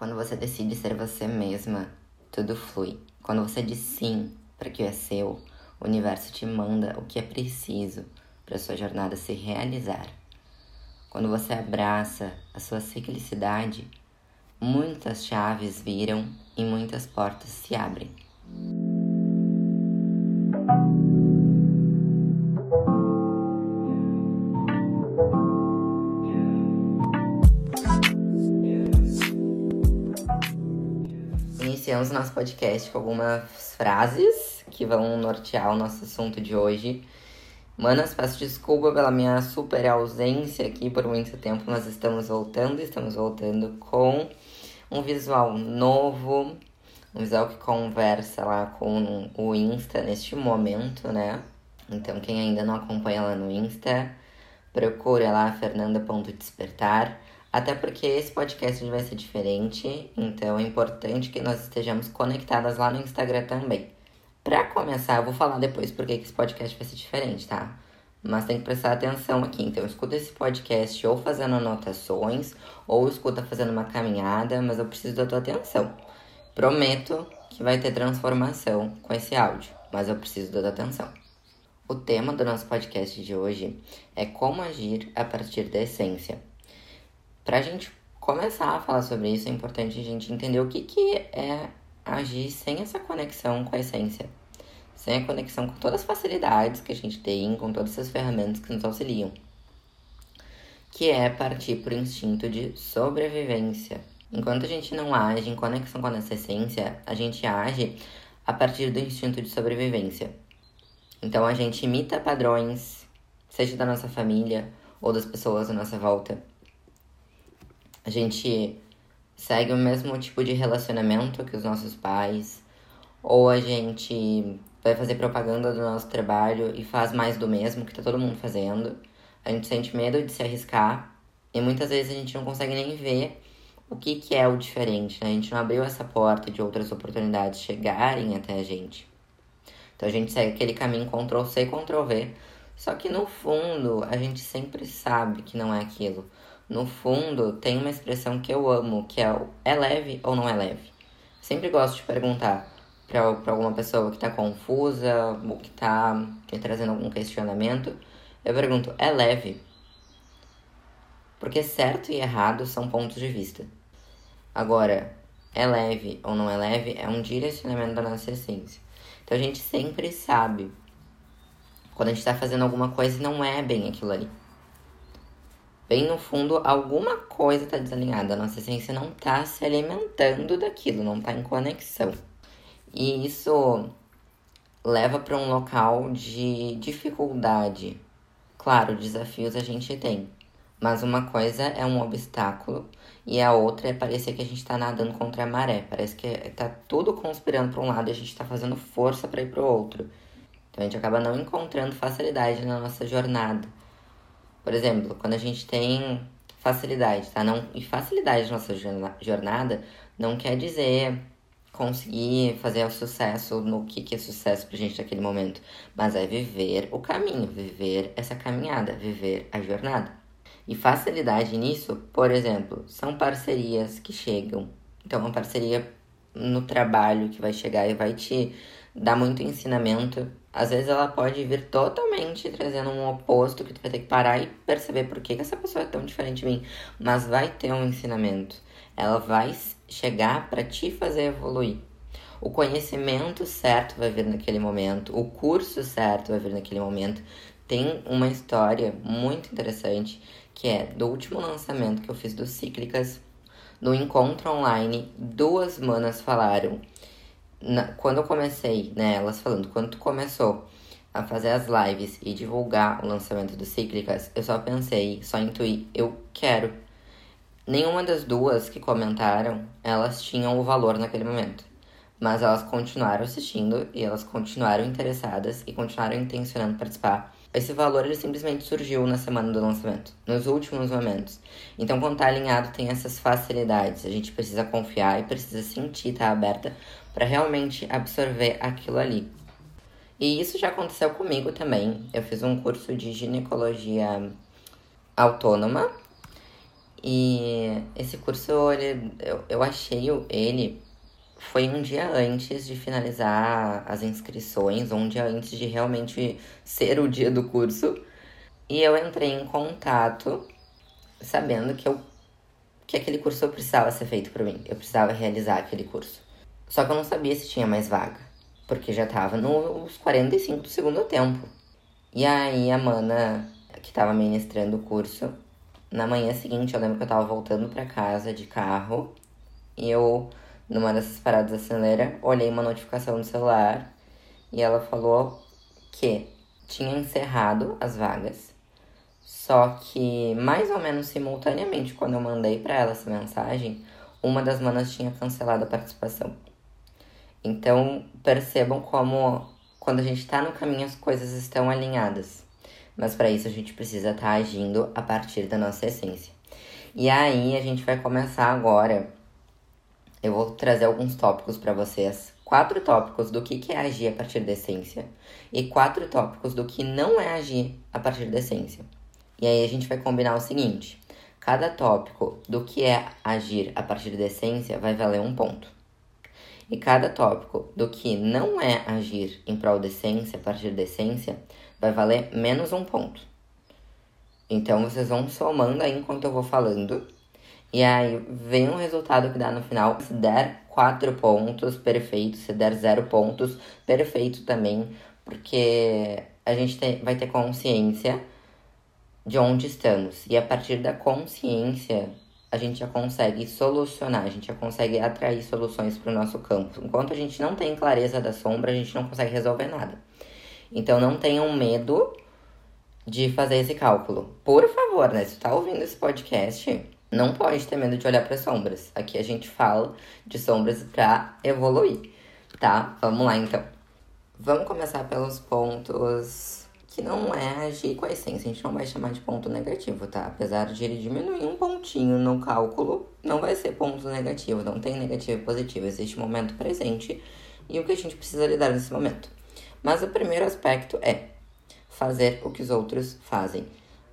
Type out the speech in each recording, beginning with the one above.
Quando você decide ser você mesma, tudo flui. Quando você diz sim para que é seu, o universo te manda o que é preciso para sua jornada se realizar. Quando você abraça a sua ciclicidade, muitas chaves viram e muitas portas se abrem. Iniciamos nosso podcast com algumas frases que vão nortear o nosso assunto de hoje. Manas, peço desculpa pela minha super ausência aqui por muito tempo, mas estamos voltando, estamos voltando com um visual novo, um visual que conversa lá com o Insta neste momento, né? Então, quem ainda não acompanha lá no Insta, procura lá fernanda.despertar. Até porque esse podcast vai ser diferente, então é importante que nós estejamos conectadas lá no Instagram também. Para começar, eu vou falar depois porque que esse podcast vai ser diferente, tá? Mas tem que prestar atenção aqui. Então, escuta esse podcast ou fazendo anotações, ou escuta fazendo uma caminhada, mas eu preciso da tua atenção. Prometo que vai ter transformação com esse áudio, mas eu preciso da tua atenção. O tema do nosso podcast de hoje é como agir a partir da essência. Para a gente começar a falar sobre isso, é importante a gente entender o que, que é agir sem essa conexão com a essência. Sem a conexão com todas as facilidades que a gente tem, com todas essas ferramentas que nos auxiliam. Que é partir por instinto de sobrevivência. Enquanto a gente não age em conexão com a nossa essência, a gente age a partir do instinto de sobrevivência. Então a gente imita padrões, seja da nossa família ou das pessoas à nossa volta a gente segue o mesmo tipo de relacionamento que os nossos pais, ou a gente vai fazer propaganda do nosso trabalho e faz mais do mesmo que tá todo mundo fazendo. A gente sente medo de se arriscar e muitas vezes a gente não consegue nem ver o que, que é o diferente, né? A gente não abriu essa porta de outras oportunidades chegarem até a gente. Então a gente segue aquele caminho Ctrl C, Ctrl V. Só que no fundo a gente sempre sabe que não é aquilo no fundo, tem uma expressão que eu amo, que é o é leve ou não é leve. Sempre gosto de perguntar para alguma pessoa que está confusa ou que está me trazendo algum questionamento. Eu pergunto, é leve? Porque certo e errado são pontos de vista. Agora, é leve ou não é leve é um direcionamento da nossa essência. Então a gente sempre sabe quando a gente está fazendo alguma coisa e não é bem aquilo ali bem no fundo, alguma coisa está desalinhada. A nossa essência não está se alimentando daquilo, não está em conexão. E isso leva para um local de dificuldade. Claro, desafios a gente tem, mas uma coisa é um obstáculo e a outra é parecer que a gente está nadando contra a maré. Parece que está tudo conspirando para um lado e a gente está fazendo força para ir para o outro. Então a gente acaba não encontrando facilidade na nossa jornada. Por exemplo, quando a gente tem facilidade, tá? Não, e facilidade na nossa jornada não quer dizer conseguir fazer o sucesso no que, que é sucesso pra gente naquele momento, mas é viver o caminho, viver essa caminhada, viver a jornada. E facilidade nisso, por exemplo, são parcerias que chegam. Então, uma parceria no trabalho que vai chegar e vai te dar muito ensinamento às vezes ela pode vir totalmente trazendo um oposto que tu vai ter que parar e perceber por que, que essa pessoa é tão diferente de mim. Mas vai ter um ensinamento. Ela vai chegar para te fazer evoluir. O conhecimento certo vai vir naquele momento, o curso certo vai vir naquele momento. Tem uma história muito interessante que é do último lançamento que eu fiz do Cíclicas, no encontro online, duas manas falaram na, quando eu comecei, né, elas falando, quando tu começou a fazer as lives e divulgar o lançamento do Cíclicas, eu só pensei, só intuí, eu quero. Nenhuma das duas que comentaram, elas tinham o valor naquele momento. Mas elas continuaram assistindo e elas continuaram interessadas e continuaram intencionando participar. Esse valor ele simplesmente surgiu na semana do lançamento, nos últimos momentos. Então, quando tá alinhado, tem essas facilidades. A gente precisa confiar e precisa sentir, tá aberta para realmente absorver aquilo ali. E isso já aconteceu comigo também. Eu fiz um curso de ginecologia autônoma E esse curso, ele, eu, eu achei ele foi um dia antes de finalizar as inscrições, um dia antes de realmente ser o dia do curso. E eu entrei em contato sabendo que, eu, que aquele curso precisava ser feito para mim. Eu precisava realizar aquele curso. Só que eu não sabia se tinha mais vaga, porque já tava nos 45 do segundo tempo. E aí a mana, que tava ministrando o curso, na manhã seguinte eu lembro que eu tava voltando para casa de carro e eu numa dessas paradas acelera, olhei uma notificação no celular e ela falou que tinha encerrado as vagas. Só que mais ou menos simultaneamente, quando eu mandei para ela essa mensagem, uma das manas tinha cancelado a participação. Então, percebam como quando a gente está no caminho as coisas estão alinhadas. Mas para isso a gente precisa estar tá agindo a partir da nossa essência. E aí a gente vai começar agora eu vou trazer alguns tópicos para vocês. Quatro tópicos do que, que é agir a partir da essência. E quatro tópicos do que não é agir a partir da essência. E aí a gente vai combinar o seguinte: cada tópico do que é agir a partir da essência vai valer um ponto. E cada tópico do que não é agir em prol da essência, a partir da essência, vai valer menos um ponto. Então vocês vão somando aí enquanto eu vou falando e aí vem um resultado que dá no final. Se der quatro pontos, perfeito. Se der zero pontos, perfeito também. Porque a gente vai ter consciência de onde estamos. E a partir da consciência, a gente já consegue solucionar, a gente já consegue atrair soluções para o nosso campo. Enquanto a gente não tem clareza da sombra, a gente não consegue resolver nada. Então não tenham medo de fazer esse cálculo. Por favor, né? Se tu tá ouvindo esse podcast, não pode ter medo de olhar para sombras. Aqui a gente fala de sombras para evoluir, tá? Vamos lá então. Vamos começar pelos pontos que não é agir com a essência. A gente não vai chamar de ponto negativo, tá? Apesar de ele diminuir um pontinho no cálculo, não vai ser ponto negativo. Não tem negativo e positivo. Existe um momento presente e o que a gente precisa lidar nesse momento. Mas o primeiro aspecto é fazer o que os outros fazem.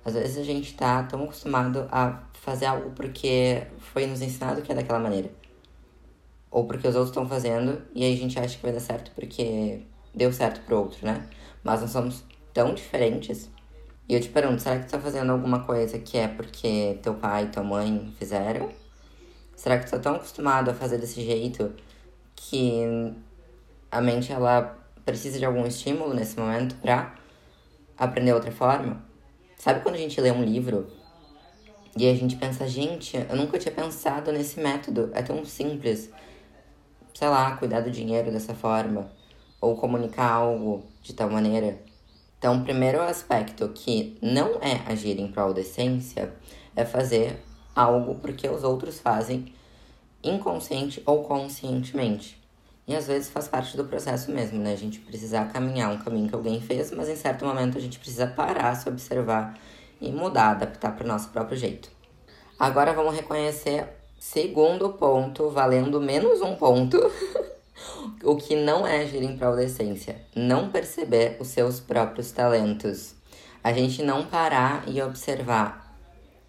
Às vezes a gente tá tão acostumado a fazer algo porque foi nos ensinado que é daquela maneira. Ou porque os outros estão fazendo e aí a gente acha que vai dar certo porque deu certo pro outro, né? Mas nós somos tão diferentes. E eu te pergunto, será que tu tá fazendo alguma coisa que é porque teu pai e tua mãe fizeram? Será que tu tá tão acostumado a fazer desse jeito que a mente ela precisa de algum estímulo nesse momento pra aprender outra forma? Sabe quando a gente lê um livro e a gente pensa, gente, eu nunca tinha pensado nesse método, é tão simples. Sei lá, cuidar do dinheiro dessa forma, ou comunicar algo de tal maneira. Então, o primeiro aspecto que não é agir em prol da essência é fazer algo porque os outros fazem inconsciente ou conscientemente. E às vezes faz parte do processo mesmo, né? A gente precisa caminhar um caminho que alguém fez, mas em certo momento a gente precisa parar, se observar e mudar, adaptar para o nosso próprio jeito. Agora vamos reconhecer segundo ponto, valendo menos um ponto, o que não é agir em prol da essência. Não perceber os seus próprios talentos. A gente não parar e observar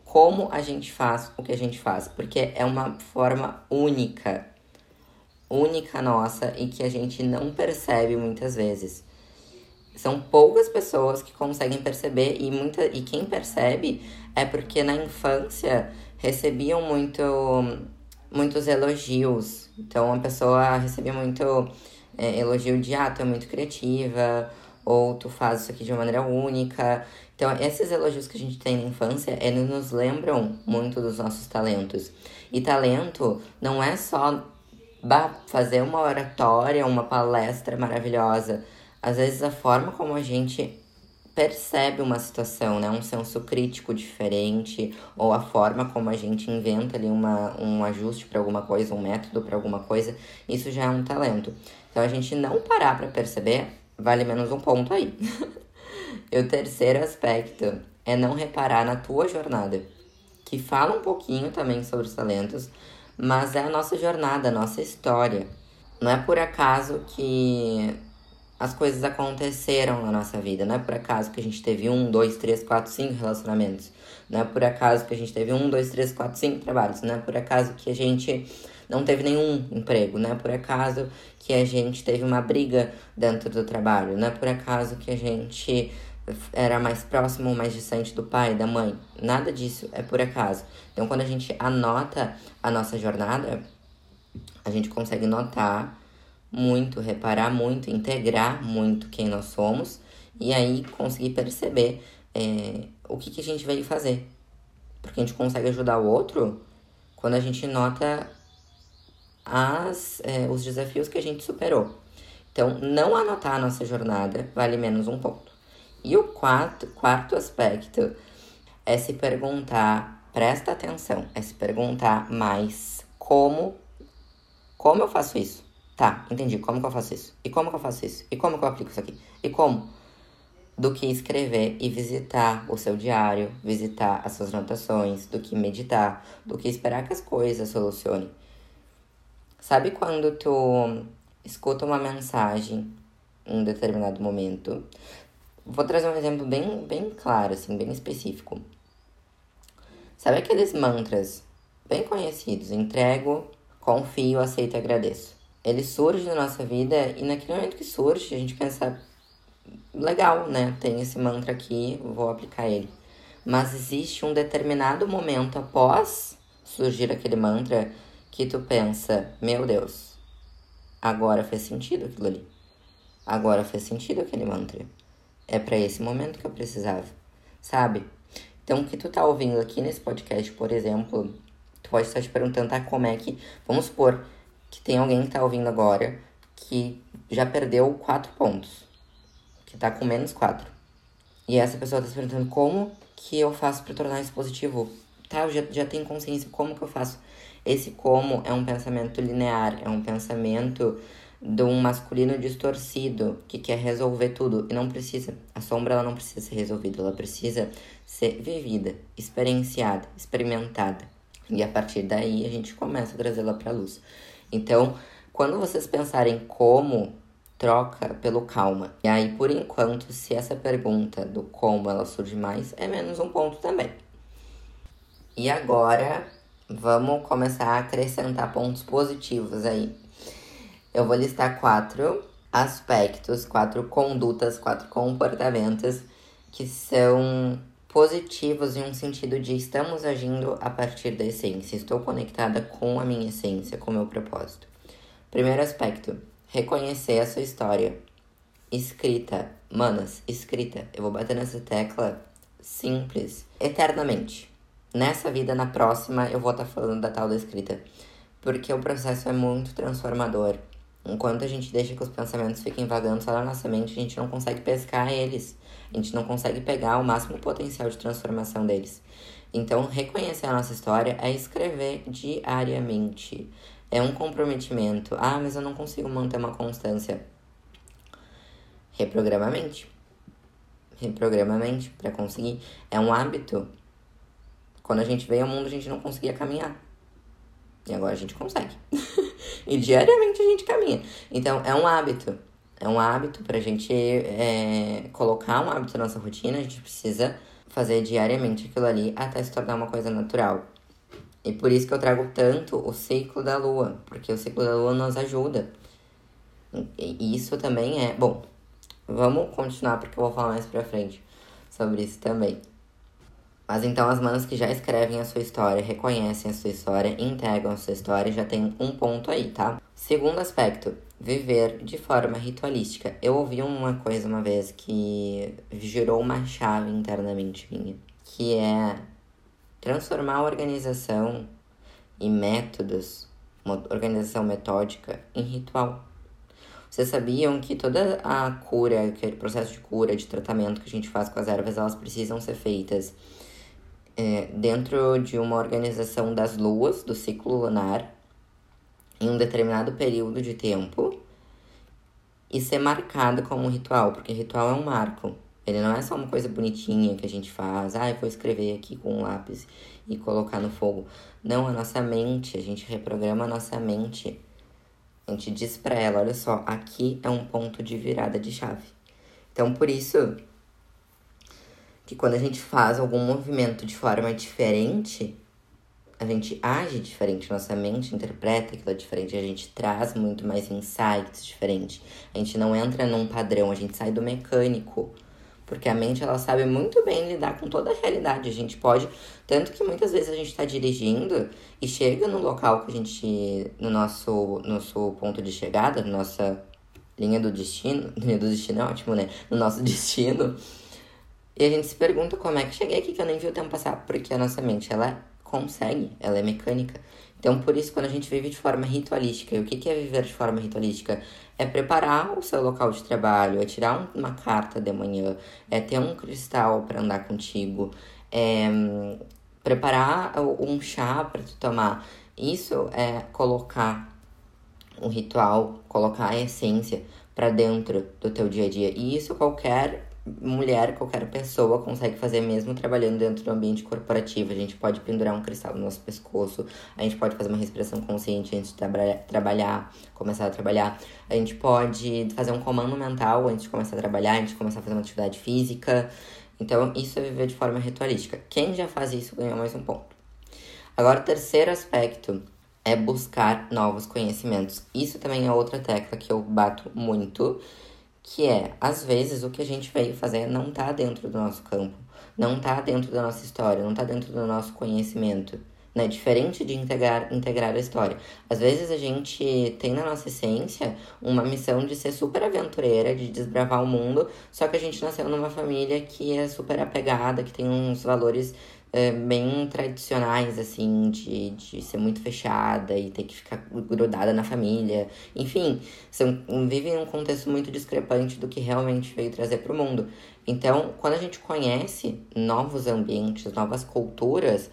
como a gente faz o que a gente faz, porque é uma forma única única nossa e que a gente não percebe muitas vezes. São poucas pessoas que conseguem perceber e muita e quem percebe é porque na infância recebiam muito muitos elogios. Então a pessoa recebia muito é, elogio de ah, tu é muito criativa, ou tu faz isso aqui de uma maneira única. Então, esses elogios que a gente tem na infância, eles nos lembram muito dos nossos talentos. E talento não é só fazer uma oratória, uma palestra maravilhosa. Às vezes a forma como a gente percebe uma situação, né? Um senso crítico diferente, ou a forma como a gente inventa ali uma, um ajuste para alguma coisa, um método para alguma coisa, isso já é um talento. Então a gente não parar para perceber, vale menos um ponto aí. e o terceiro aspecto é não reparar na tua jornada, que fala um pouquinho também sobre os talentos, mas é a nossa jornada, a nossa história. Não é por acaso que as coisas aconteceram na nossa vida. Não é por acaso que a gente teve um, dois, três, quatro, cinco relacionamentos. Não é por acaso que a gente teve um, dois, três, quatro, cinco trabalhos. Não é por acaso que a gente não teve nenhum emprego. Não é por acaso que a gente teve uma briga dentro do trabalho. Não é por acaso que a gente era mais próximo ou mais distante do pai, da mãe. Nada disso é por acaso. Então, quando a gente anota a nossa jornada, a gente consegue notar muito, reparar muito, integrar muito quem nós somos e aí conseguir perceber é, o que, que a gente veio fazer. Porque a gente consegue ajudar o outro quando a gente nota as, é, os desafios que a gente superou. Então, não anotar a nossa jornada vale menos um ponto. E o quarto, quarto aspecto é se perguntar, presta atenção, é se perguntar mais como, como eu faço isso? Tá, entendi. Como que eu faço isso? E como que eu faço isso? E como que eu aplico isso aqui? E como? Do que escrever e visitar o seu diário, visitar as suas anotações, do que meditar, do que esperar que as coisas solucionem. Sabe quando tu escuta uma mensagem em um determinado momento? Vou trazer um exemplo bem, bem claro, assim, bem específico. Sabe aqueles mantras bem conhecidos? Entrego, confio, aceito e agradeço ele surge na nossa vida e naquele momento que surge, a gente pensa, legal, né? Tem esse mantra aqui, vou aplicar ele. Mas existe um determinado momento após surgir aquele mantra que tu pensa, meu Deus, agora fez sentido aquilo ali. Agora fez sentido aquele mantra. É para esse momento que eu precisava, sabe? Então, o que tu tá ouvindo aqui nesse podcast, por exemplo, tu pode estar te perguntando, tá, como é que. Vamos supor, que tem alguém que tá ouvindo agora que já perdeu quatro pontos, que tá com menos quatro. E essa pessoa tá se perguntando como que eu faço para tornar isso positivo. Tá, eu já, já tenho consciência, como que eu faço? Esse como é um pensamento linear, é um pensamento de um masculino distorcido que quer resolver tudo e não precisa. A sombra ela não precisa ser resolvida, ela precisa ser vivida, experienciada, experimentada. E a partir daí a gente começa a trazê-la para luz. Então, quando vocês pensarem como, troca pelo calma. E aí, por enquanto, se essa pergunta do como ela surge mais, é menos um ponto também. E agora, vamos começar a acrescentar pontos positivos aí. Eu vou listar quatro aspectos, quatro condutas, quatro comportamentos que são positivos em um sentido de estamos agindo a partir da essência, estou conectada com a minha essência, com o meu propósito. Primeiro aspecto, reconhecer a sua história. Escrita, manas, escrita. Eu vou bater nessa tecla simples, eternamente. Nessa vida, na próxima, eu vou estar tá falando da tal da escrita. Porque o processo é muito transformador. Enquanto a gente deixa que os pensamentos fiquem vagando só na nossa mente, a gente não consegue pescar eles. A gente não consegue pegar o máximo potencial de transformação deles. Então, reconhecer a nossa história é escrever diariamente. É um comprometimento. Ah, mas eu não consigo manter uma constância. Reprograma a mente. Reprograma a mente para conseguir. É um hábito. Quando a gente veio ao mundo, a gente não conseguia caminhar. E agora a gente consegue. e diariamente a gente caminha. Então, é um hábito. É um hábito para a gente é, colocar um hábito na nossa rotina, a gente precisa fazer diariamente aquilo ali até se tornar uma coisa natural. E por isso que eu trago tanto o ciclo da lua, porque o ciclo da lua nos ajuda. E isso também é. Bom, vamos continuar porque eu vou falar mais pra frente sobre isso também. Mas então as manas que já escrevem a sua história, reconhecem a sua história, integram a sua história, já tem um ponto aí, tá? Segundo aspecto, viver de forma ritualística. Eu ouvi uma coisa uma vez que gerou uma chave internamente minha, que é transformar a organização e métodos, uma organização metódica, em ritual. Vocês sabiam que toda a cura, que é processo de cura, de tratamento que a gente faz com as ervas, elas precisam ser feitas é, dentro de uma organização das luas, do ciclo lunar, em um determinado período de tempo e ser marcado como um ritual, porque ritual é um marco. Ele não é só uma coisa bonitinha que a gente faz, ah, eu vou escrever aqui com um lápis e colocar no fogo. Não, a nossa mente, a gente reprograma a nossa mente A gente diz para ela, olha só, aqui é um ponto de virada de chave. Então, por isso que quando a gente faz algum movimento de forma diferente, a gente age diferente, nossa mente interpreta aquilo diferente, a gente traz muito mais insights diferentes. A gente não entra num padrão, a gente sai do mecânico. Porque a mente, ela sabe muito bem lidar com toda a realidade. A gente pode... Tanto que muitas vezes a gente está dirigindo e chega no local que a gente... No nosso, nosso ponto de chegada, nossa linha do destino... Linha do destino é ótimo, né? No nosso destino. E a gente se pergunta como é que cheguei aqui que eu nem vi o tempo passar. Porque a nossa mente, ela consegue, ela é mecânica. Então, por isso, quando a gente vive de forma ritualística, e o que é viver de forma ritualística? É preparar o seu local de trabalho, é tirar uma carta de manhã, é ter um cristal para andar contigo, é preparar um chá para tu tomar. Isso é colocar um ritual, colocar a essência para dentro do teu dia a dia. E isso qualquer mulher, qualquer pessoa consegue fazer mesmo trabalhando dentro do ambiente corporativo. A gente pode pendurar um cristal no nosso pescoço, a gente pode fazer uma respiração consciente antes de tra trabalhar, começar a trabalhar. A gente pode fazer um comando mental antes de começar a trabalhar, antes de começar a fazer uma atividade física. Então, isso é viver de forma ritualística. Quem já faz isso ganhou mais um ponto. Agora, o terceiro aspecto é buscar novos conhecimentos. Isso também é outra tecla que eu bato muito que é, às vezes, o que a gente veio fazer não tá dentro do nosso campo, não tá dentro da nossa história, não tá dentro do nosso conhecimento, né? Diferente de integrar, integrar a história. Às vezes a gente tem na nossa essência uma missão de ser super aventureira, de desbravar o mundo, só que a gente nasceu numa família que é super apegada, que tem uns valores é, bem tradicionais, assim, de, de ser muito fechada e ter que ficar grudada na família. Enfim, são, vivem um contexto muito discrepante do que realmente veio trazer para o mundo. Então, quando a gente conhece novos ambientes, novas culturas,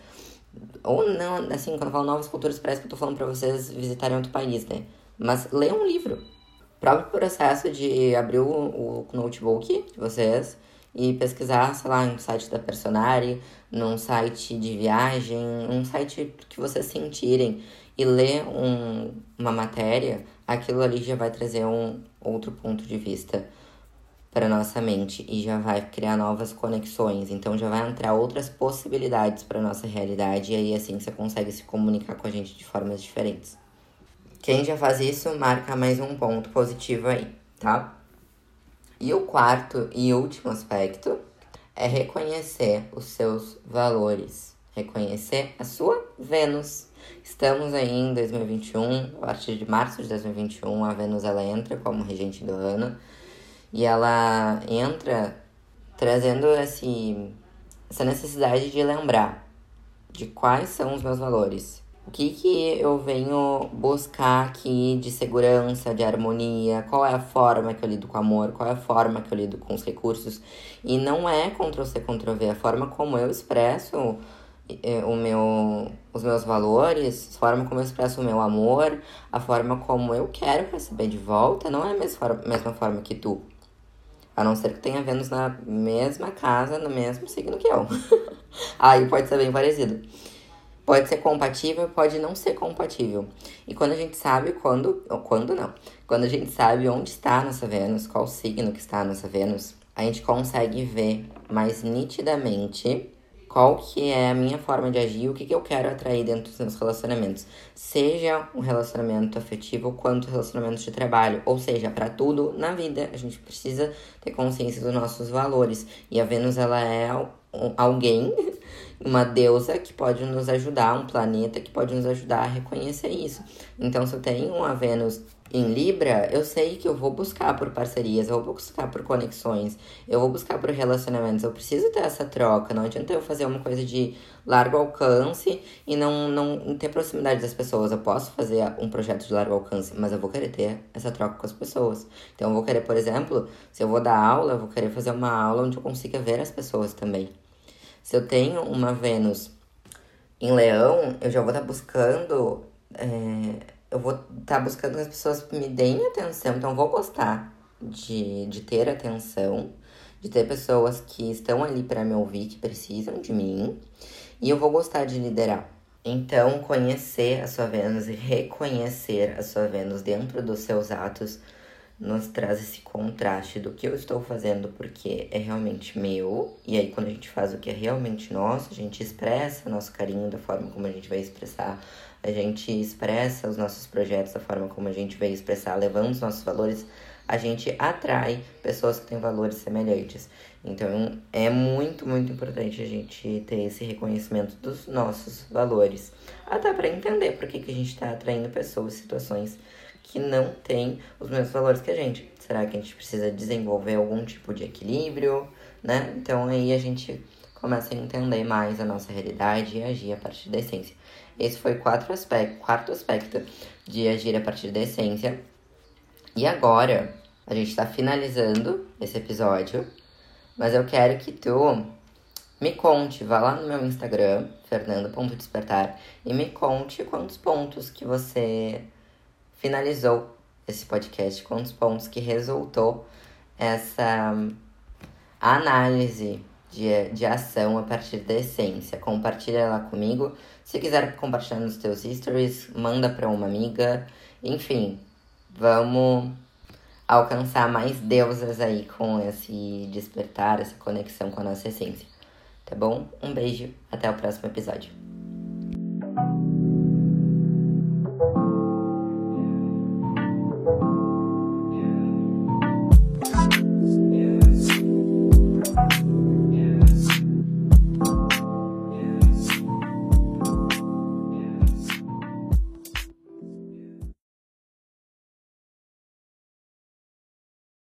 ou não, assim, quando eu falo novas culturas, parece que eu tô falando para vocês visitarem outro país, né? Mas leia um livro. O próprio processo de abrir o, o notebook de vocês e pesquisar, sei lá, no site da Personari, num site de viagem, um site que vocês sentirem e ler um, uma matéria, aquilo ali já vai trazer um outro ponto de vista para nossa mente e já vai criar novas conexões, então já vai entrar outras possibilidades para nossa realidade e aí assim você consegue se comunicar com a gente de formas diferentes. Quem já faz isso marca mais um ponto positivo aí, tá? E o quarto e último aspecto é reconhecer os seus valores, reconhecer a sua Vênus. Estamos aí em 2021, a partir de março de 2021, a Vênus ela entra como regente do ano e ela entra trazendo esse, essa necessidade de lembrar de quais são os meus valores, o que, que eu venho buscar aqui de segurança, de harmonia? Qual é a forma que eu lido com o amor? Qual é a forma que eu lido com os recursos? E não é Ctrl-C, Ctrl-V, a forma como eu expresso eh, o meu, os meus valores, a forma como eu expresso o meu amor, a forma como eu quero receber de volta, não é a mesma forma, mesma forma que tu. A não ser que tenha Vênus na mesma casa, no mesmo signo que eu. Aí pode ser bem parecido. Pode ser compatível, pode não ser compatível. E quando a gente sabe quando, ou quando não, quando a gente sabe onde está a nossa Vênus, qual signo que está a nossa Vênus, a gente consegue ver mais nitidamente qual que é a minha forma de agir, o que, que eu quero atrair dentro dos meus relacionamentos. Seja um relacionamento afetivo quanto relacionamentos de trabalho. Ou seja, para tudo na vida, a gente precisa ter consciência dos nossos valores. E a Vênus, ela é alguém uma deusa que pode nos ajudar, um planeta que pode nos ajudar a reconhecer isso. Então, se eu tenho uma Vênus em Libra, eu sei que eu vou buscar por parcerias, eu vou buscar por conexões, eu vou buscar por relacionamentos. Eu preciso ter essa troca. Não adianta eu fazer uma coisa de largo alcance e não, não ter proximidade das pessoas. Eu posso fazer um projeto de largo alcance, mas eu vou querer ter essa troca com as pessoas. Então, eu vou querer, por exemplo, se eu vou dar aula, eu vou querer fazer uma aula onde eu consiga ver as pessoas também. Se eu tenho uma Vênus em Leão, eu já vou estar tá buscando. É, eu vou estar tá buscando que as pessoas me deem atenção. Então, vou gostar de, de ter atenção, de ter pessoas que estão ali para me ouvir, que precisam de mim. E eu vou gostar de liderar. Então, conhecer a sua Vênus e reconhecer a sua Vênus dentro dos seus atos nos traz esse contraste do que eu estou fazendo porque é realmente meu. E aí, quando a gente faz o que é realmente nosso, a gente expressa nosso carinho da forma como a gente vai expressar, a gente expressa os nossos projetos da forma como a gente vai expressar, levando os nossos valores, a gente atrai pessoas que têm valores semelhantes. Então, é muito, muito importante a gente ter esse reconhecimento dos nossos valores. Até para entender por que, que a gente está atraindo pessoas, situações que não têm os mesmos valores que a gente. Será que a gente precisa desenvolver algum tipo de equilíbrio, né? Então aí a gente começa a entender mais a nossa realidade e agir a partir da essência. Esse foi quatro aspecto, quarto aspecto de agir a partir da essência. E agora a gente está finalizando esse episódio, mas eu quero que tu me conte, vá lá no meu Instagram, fernando.despertar, e me conte quantos pontos que você finalizou esse podcast com os pontos que resultou essa análise de, de ação a partir da essência. Compartilha lá comigo. Se quiser compartilhar nos teus stories, manda para uma amiga. Enfim, vamos alcançar mais deusas aí com esse despertar, essa conexão com a nossa essência. Tá bom? Um beijo, até o próximo episódio.